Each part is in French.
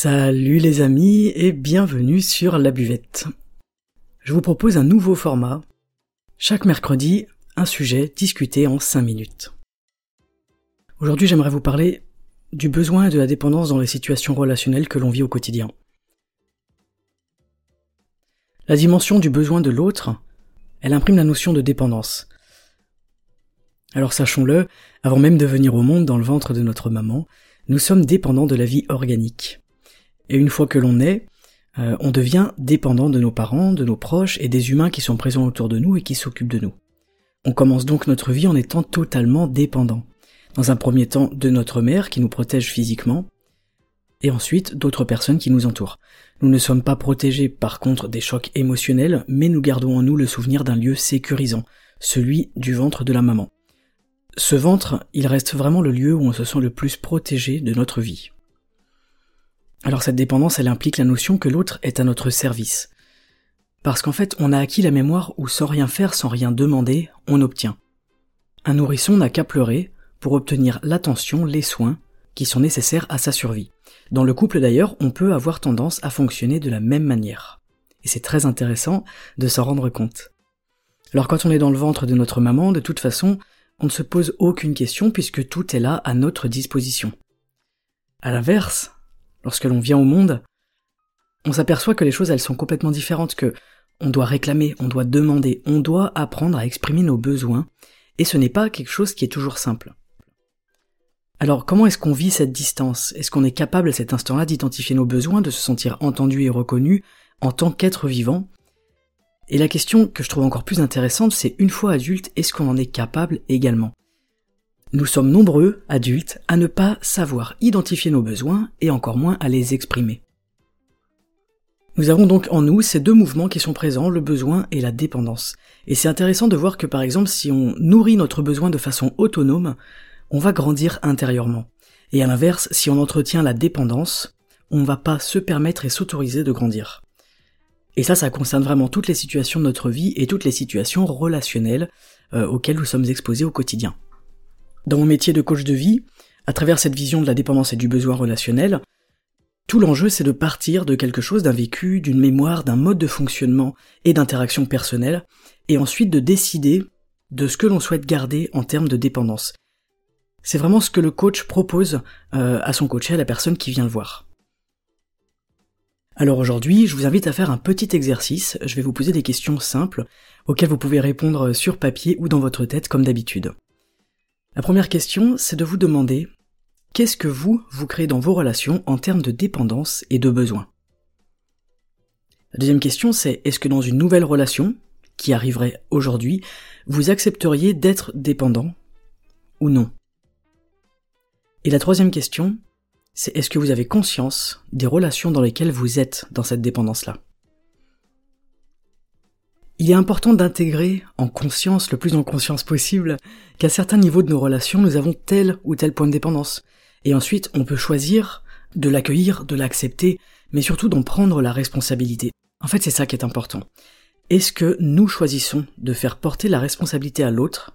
Salut les amis et bienvenue sur la buvette. Je vous propose un nouveau format. Chaque mercredi, un sujet discuté en 5 minutes. Aujourd'hui j'aimerais vous parler du besoin et de la dépendance dans les situations relationnelles que l'on vit au quotidien. La dimension du besoin de l'autre, elle imprime la notion de dépendance. Alors sachons-le, avant même de venir au monde dans le ventre de notre maman, nous sommes dépendants de la vie organique. Et une fois que l'on est, euh, on devient dépendant de nos parents, de nos proches et des humains qui sont présents autour de nous et qui s'occupent de nous. On commence donc notre vie en étant totalement dépendant. Dans un premier temps de notre mère qui nous protège physiquement, et ensuite d'autres personnes qui nous entourent. Nous ne sommes pas protégés par contre des chocs émotionnels, mais nous gardons en nous le souvenir d'un lieu sécurisant, celui du ventre de la maman. Ce ventre, il reste vraiment le lieu où on se sent le plus protégé de notre vie. Alors cette dépendance, elle implique la notion que l'autre est à notre service. Parce qu'en fait, on a acquis la mémoire où sans rien faire, sans rien demander, on obtient. Un nourrisson n'a qu'à pleurer pour obtenir l'attention, les soins qui sont nécessaires à sa survie. Dans le couple d'ailleurs, on peut avoir tendance à fonctionner de la même manière. Et c'est très intéressant de s'en rendre compte. Alors quand on est dans le ventre de notre maman, de toute façon, on ne se pose aucune question puisque tout est là à notre disposition. À l'inverse, lorsque l'on vient au monde, on s'aperçoit que les choses elles sont complètement différentes, que on doit réclamer, on doit demander, on doit apprendre à exprimer nos besoins, et ce n'est pas quelque chose qui est toujours simple. Alors comment est-ce qu'on vit cette distance? Est-ce qu'on est capable à cet instant-là d'identifier nos besoins, de se sentir entendu et reconnu en tant qu'être vivant? Et la question que je trouve encore plus intéressante, c'est une fois adulte, est-ce qu'on en est capable également? Nous sommes nombreux, adultes, à ne pas savoir identifier nos besoins et encore moins à les exprimer. Nous avons donc en nous ces deux mouvements qui sont présents, le besoin et la dépendance. Et c'est intéressant de voir que par exemple si on nourrit notre besoin de façon autonome, on va grandir intérieurement. Et à l'inverse, si on entretient la dépendance, on ne va pas se permettre et s'autoriser de grandir. Et ça, ça concerne vraiment toutes les situations de notre vie et toutes les situations relationnelles euh, auxquelles nous sommes exposés au quotidien. Dans mon métier de coach de vie, à travers cette vision de la dépendance et du besoin relationnel, tout l'enjeu c'est de partir de quelque chose, d'un vécu, d'une mémoire, d'un mode de fonctionnement et d'interaction personnelle, et ensuite de décider de ce que l'on souhaite garder en termes de dépendance. C'est vraiment ce que le coach propose euh, à son coach et à la personne qui vient le voir. Alors aujourd'hui, je vous invite à faire un petit exercice. Je vais vous poser des questions simples auxquelles vous pouvez répondre sur papier ou dans votre tête comme d'habitude. La première question, c'est de vous demander qu'est-ce que vous, vous créez dans vos relations en termes de dépendance et de besoin. La deuxième question, c'est est-ce que dans une nouvelle relation, qui arriverait aujourd'hui, vous accepteriez d'être dépendant ou non? Et la troisième question, c'est est-ce que vous avez conscience des relations dans lesquelles vous êtes dans cette dépendance-là? Il est important d'intégrer en conscience, le plus en conscience possible, qu'à certains niveaux de nos relations, nous avons tel ou tel point de dépendance. Et ensuite, on peut choisir de l'accueillir, de l'accepter, mais surtout d'en prendre la responsabilité. En fait, c'est ça qui est important. Est-ce que nous choisissons de faire porter la responsabilité à l'autre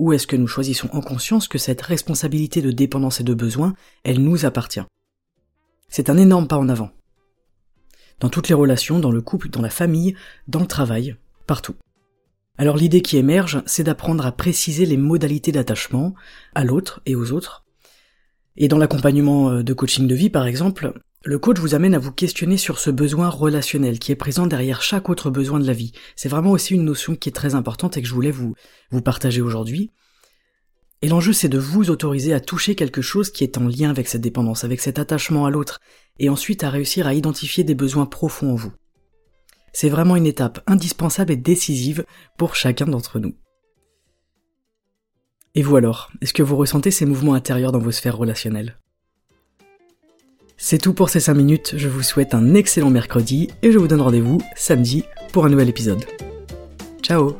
ou est-ce que nous choisissons en conscience que cette responsabilité de dépendance et de besoin, elle nous appartient? C'est un énorme pas en avant. Dans toutes les relations, dans le couple, dans la famille, dans le travail, partout. Alors l'idée qui émerge, c'est d'apprendre à préciser les modalités d'attachement à l'autre et aux autres. Et dans l'accompagnement euh, de coaching de vie, par exemple, le coach vous amène à vous questionner sur ce besoin relationnel qui est présent derrière chaque autre besoin de la vie. C'est vraiment aussi une notion qui est très importante et que je voulais vous, vous partager aujourd'hui. Et l'enjeu c'est de vous autoriser à toucher quelque chose qui est en lien avec cette dépendance, avec cet attachement à l'autre, et ensuite à réussir à identifier des besoins profonds en vous. C'est vraiment une étape indispensable et décisive pour chacun d'entre nous. Et vous alors, est-ce que vous ressentez ces mouvements intérieurs dans vos sphères relationnelles? C'est tout pour ces 5 minutes, je vous souhaite un excellent mercredi et je vous donne rendez-vous samedi pour un nouvel épisode. Ciao